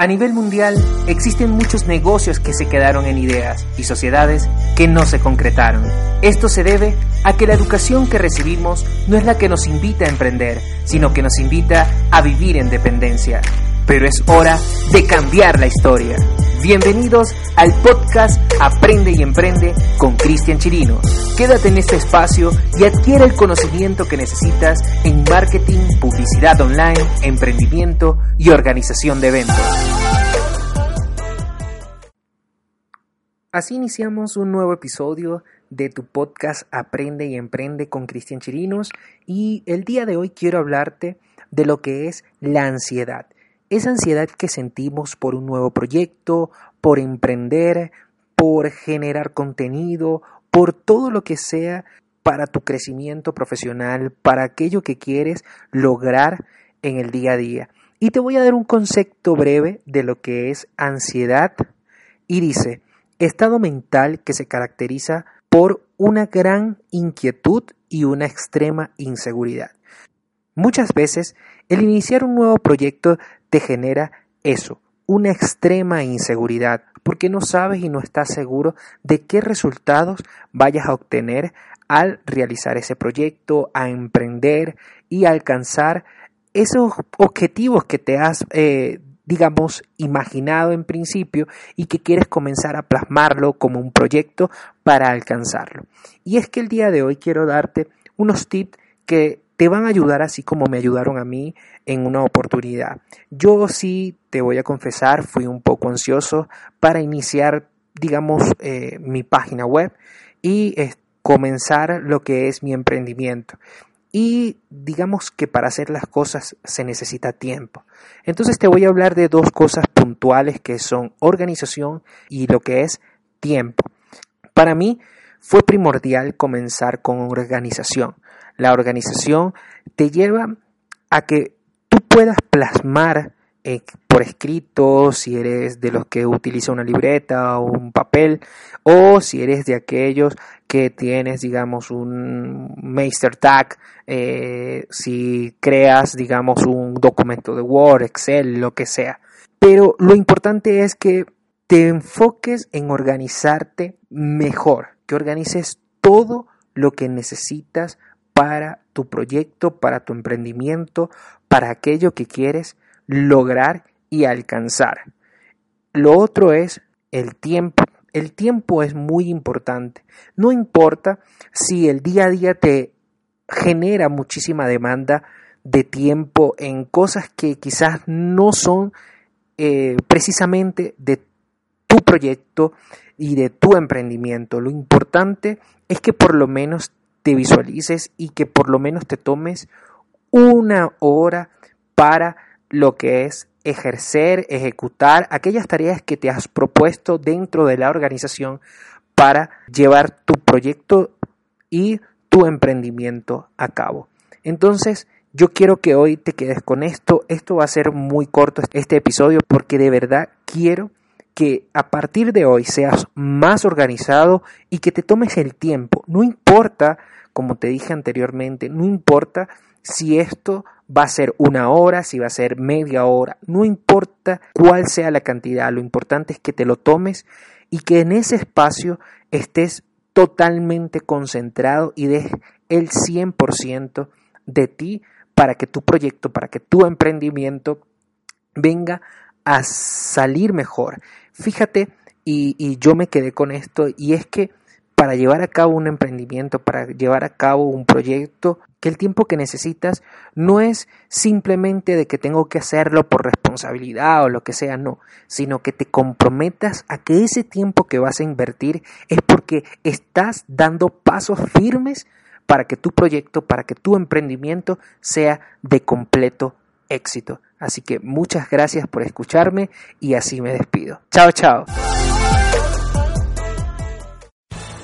A nivel mundial existen muchos negocios que se quedaron en ideas y sociedades que no se concretaron. Esto se debe a que la educación que recibimos no es la que nos invita a emprender, sino que nos invita a vivir en dependencia. Pero es hora de cambiar la historia. Bienvenidos al podcast Aprende y Emprende con Cristian Chirinos. Quédate en este espacio y adquiere el conocimiento que necesitas en marketing, publicidad online, emprendimiento y organización de eventos. Así iniciamos un nuevo episodio de tu podcast Aprende y Emprende con Cristian Chirinos y el día de hoy quiero hablarte de lo que es la ansiedad esa ansiedad que sentimos por un nuevo proyecto, por emprender, por generar contenido, por todo lo que sea para tu crecimiento profesional, para aquello que quieres lograr en el día a día. Y te voy a dar un concepto breve de lo que es ansiedad y dice, estado mental que se caracteriza por una gran inquietud y una extrema inseguridad. Muchas veces el iniciar un nuevo proyecto te genera eso, una extrema inseguridad, porque no sabes y no estás seguro de qué resultados vayas a obtener al realizar ese proyecto, a emprender y alcanzar esos objetivos que te has, eh, digamos, imaginado en principio y que quieres comenzar a plasmarlo como un proyecto para alcanzarlo. Y es que el día de hoy quiero darte unos tips que te van a ayudar así como me ayudaron a mí en una oportunidad. Yo sí, te voy a confesar, fui un poco ansioso para iniciar, digamos, eh, mi página web y comenzar lo que es mi emprendimiento. Y digamos que para hacer las cosas se necesita tiempo. Entonces te voy a hablar de dos cosas puntuales que son organización y lo que es tiempo. Para mí fue primordial comenzar con organización. La organización te lleva a que tú puedas plasmar eh, por escrito, si eres de los que utiliza una libreta o un papel, o si eres de aquellos que tienes, digamos, un Master Tag, eh, si creas, digamos, un documento de Word, Excel, lo que sea. Pero lo importante es que te enfoques en organizarte mejor, que organices todo lo que necesitas para tu proyecto, para tu emprendimiento, para aquello que quieres lograr y alcanzar. Lo otro es el tiempo. El tiempo es muy importante. No importa si el día a día te genera muchísima demanda de tiempo en cosas que quizás no son eh, precisamente de tu proyecto y de tu emprendimiento. Lo importante es que por lo menos te visualices y que por lo menos te tomes una hora para lo que es ejercer, ejecutar aquellas tareas que te has propuesto dentro de la organización para llevar tu proyecto y tu emprendimiento a cabo. Entonces, yo quiero que hoy te quedes con esto. Esto va a ser muy corto este episodio porque de verdad quiero que a partir de hoy seas más organizado y que te tomes el tiempo. No importa, como te dije anteriormente, no importa si esto va a ser una hora, si va a ser media hora, no importa cuál sea la cantidad, lo importante es que te lo tomes y que en ese espacio estés totalmente concentrado y des el 100% de ti para que tu proyecto, para que tu emprendimiento venga a salir mejor. Fíjate, y, yo me quedé con esto, y es que para llevar a cabo un emprendimiento, para llevar a cabo un proyecto, que el tiempo que necesitas no es simplemente de que tengo que hacerlo por responsabilidad o lo que sea, no, sino que te comprometas a que ese tiempo que vas a invertir es porque estás dando pasos firmes para que tu proyecto, para que tu emprendimiento sea de completo éxito. Así que muchas gracias por escucharme y así me despido. Chao, chao.